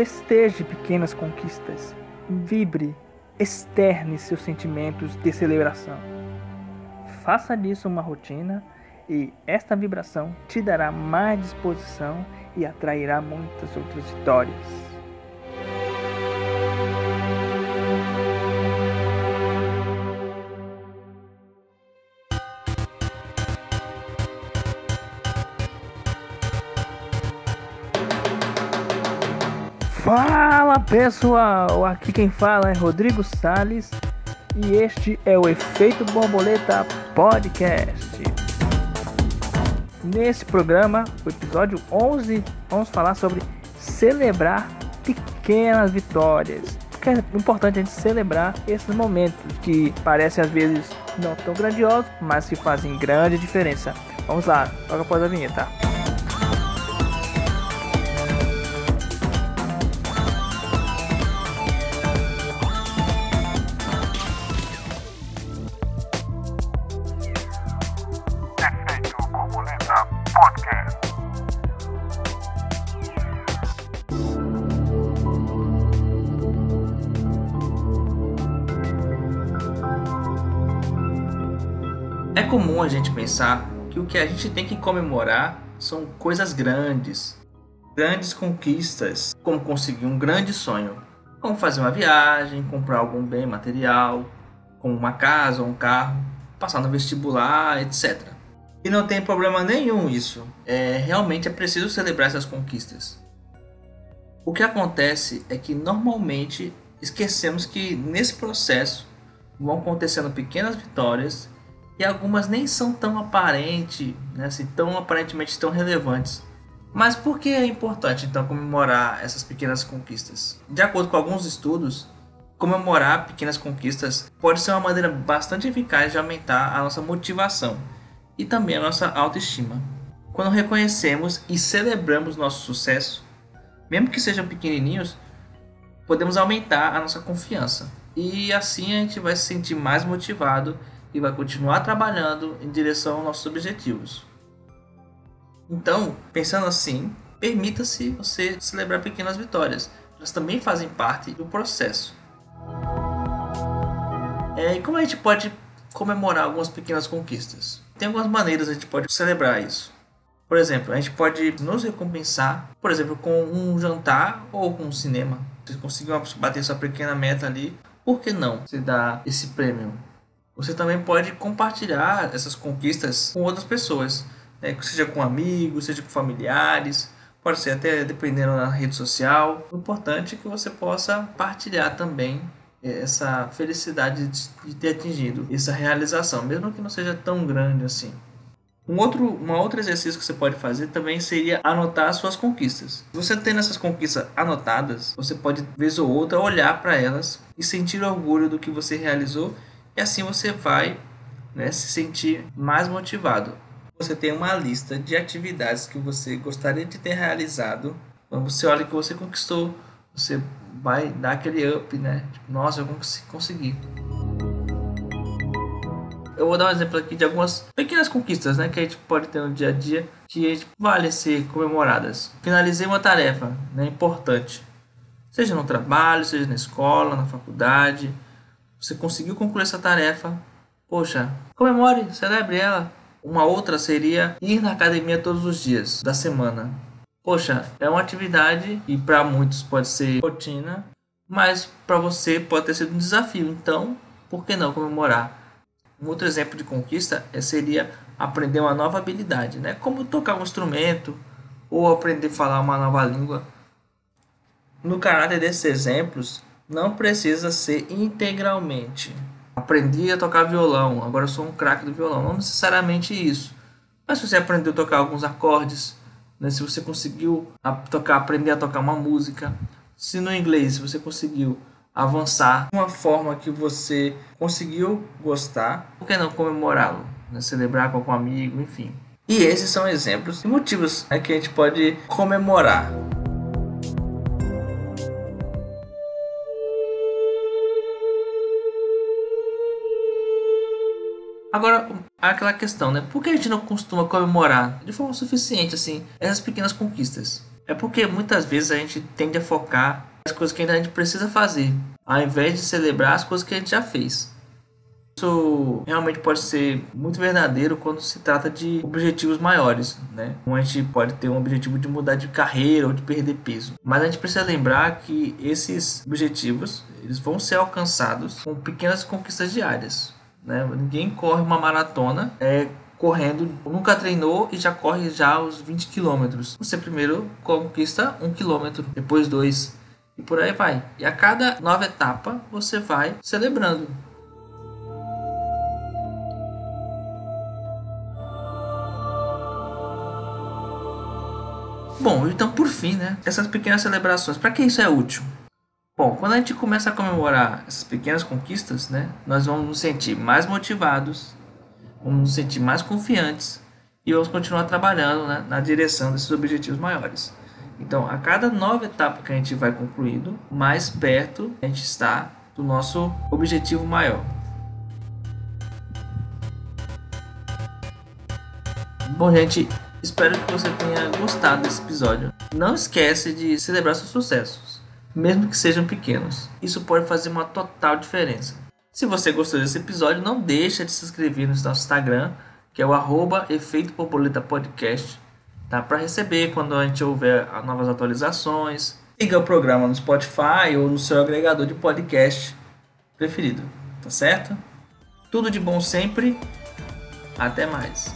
Festeje pequenas conquistas. Vibre, externe seus sentimentos de celebração. Faça disso uma rotina e esta vibração te dará mais disposição e atrairá muitas outras vitórias. Fala pessoal, aqui quem fala é Rodrigo Sales e este é o Efeito Borboleta Podcast. Nesse programa, o episódio 11, vamos falar sobre celebrar pequenas vitórias. Porque é importante a gente celebrar esses momentos que parecem às vezes não tão grandiosos, mas que fazem grande diferença. Vamos lá, logo após a vinheta. Comum a gente pensar que o que a gente tem que comemorar são coisas grandes, grandes conquistas, como conseguir um grande sonho, como fazer uma viagem, comprar algum bem material, como uma casa ou um carro, passar no vestibular, etc. E não tem problema nenhum isso. É, realmente é preciso celebrar essas conquistas. O que acontece é que normalmente esquecemos que nesse processo vão acontecendo pequenas vitórias e algumas nem são tão aparentes, né, assim, tão aparentemente tão relevantes. Mas por que é importante então comemorar essas pequenas conquistas? De acordo com alguns estudos, comemorar pequenas conquistas pode ser uma maneira bastante eficaz de aumentar a nossa motivação e também a nossa autoestima. Quando reconhecemos e celebramos nosso sucesso, mesmo que sejam pequenininhos, podemos aumentar a nossa confiança e assim a gente vai se sentir mais motivado e vai continuar trabalhando em direção aos nossos objetivos. Então, pensando assim, permita-se você celebrar pequenas vitórias. Elas também fazem parte do processo. É, e como a gente pode comemorar algumas pequenas conquistas? Tem algumas maneiras a gente pode celebrar isso. Por exemplo, a gente pode nos recompensar, por exemplo, com um jantar ou com um cinema. Você conseguiu bater sua pequena meta ali, por que não você dar esse prêmio você também pode compartilhar essas conquistas com outras pessoas, né? seja com amigos, seja com familiares, pode ser até dependendo da rede social. O importante é que você possa partilhar também eh, essa felicidade de ter atingido essa realização, mesmo que não seja tão grande assim. Um outro, um outro exercício que você pode fazer também seria anotar as suas conquistas. Você tendo essas conquistas anotadas, você pode, vez ou outra, olhar para elas e sentir orgulho do que você realizou e assim você vai né, se sentir mais motivado. Você tem uma lista de atividades que você gostaria de ter realizado. Quando você olha que você conquistou, você vai dar aquele up, né? Tipo, nossa, eu consegui. Eu vou dar um exemplo aqui de algumas pequenas conquistas, né, que a gente pode ter no dia a dia que a gente vale ser comemoradas. Finalizei uma tarefa, né, importante. Seja no trabalho, seja na escola, na faculdade, você conseguiu concluir essa tarefa, poxa, comemore, celebre ela. Uma outra seria ir na academia todos os dias da semana. Poxa, é uma atividade e para muitos pode ser rotina, mas para você pode ter sido um desafio. Então, por que não comemorar? Um outro exemplo de conquista é, seria aprender uma nova habilidade, né? Como tocar um instrumento ou aprender a falar uma nova língua. No caráter desses exemplos, não precisa ser integralmente. Aprendi a tocar violão, agora sou um craque do violão. Não necessariamente isso. Mas se você aprendeu a tocar alguns acordes, né, se você conseguiu a tocar, aprender a tocar uma música, se no inglês você conseguiu avançar de uma forma que você conseguiu gostar, por que não comemorá-lo? Né, celebrar com algum amigo, enfim. E esses são exemplos e motivos né, que a gente pode comemorar. Agora, aquela questão, né? Por que a gente não costuma comemorar de forma suficiente, assim, essas pequenas conquistas? É porque muitas vezes a gente tende a focar as coisas que ainda a gente precisa fazer, ao invés de celebrar as coisas que a gente já fez. Isso realmente pode ser muito verdadeiro quando se trata de objetivos maiores, né? Como a gente pode ter um objetivo de mudar de carreira ou de perder peso. Mas a gente precisa lembrar que esses objetivos eles vão ser alcançados com pequenas conquistas diárias. Né? Ninguém corre uma maratona é, correndo, nunca treinou e já corre já os 20 quilômetros. Você primeiro conquista um quilômetro, depois dois e por aí vai. E a cada nova etapa você vai celebrando. Bom, então por fim, né? Essas pequenas celebrações, para que isso é útil? Bom, quando a gente começa a comemorar essas pequenas conquistas, né, nós vamos nos sentir mais motivados, vamos nos sentir mais confiantes e vamos continuar trabalhando né, na direção desses objetivos maiores. Então, a cada nova etapa que a gente vai concluindo, mais perto a gente está do nosso objetivo maior. Bom, gente, Espero que você tenha gostado desse episódio. Não esquece de celebrar seus sucessos, mesmo que sejam pequenos. Isso pode fazer uma total diferença. Se você gostou desse episódio, não deixa de se inscrever no nosso Instagram, que é o arroba Efeito Borboleta Podcast, tá? para receber quando a gente houver novas atualizações. Siga o programa no Spotify ou no seu agregador de podcast preferido, tá certo? Tudo de bom sempre. Até mais.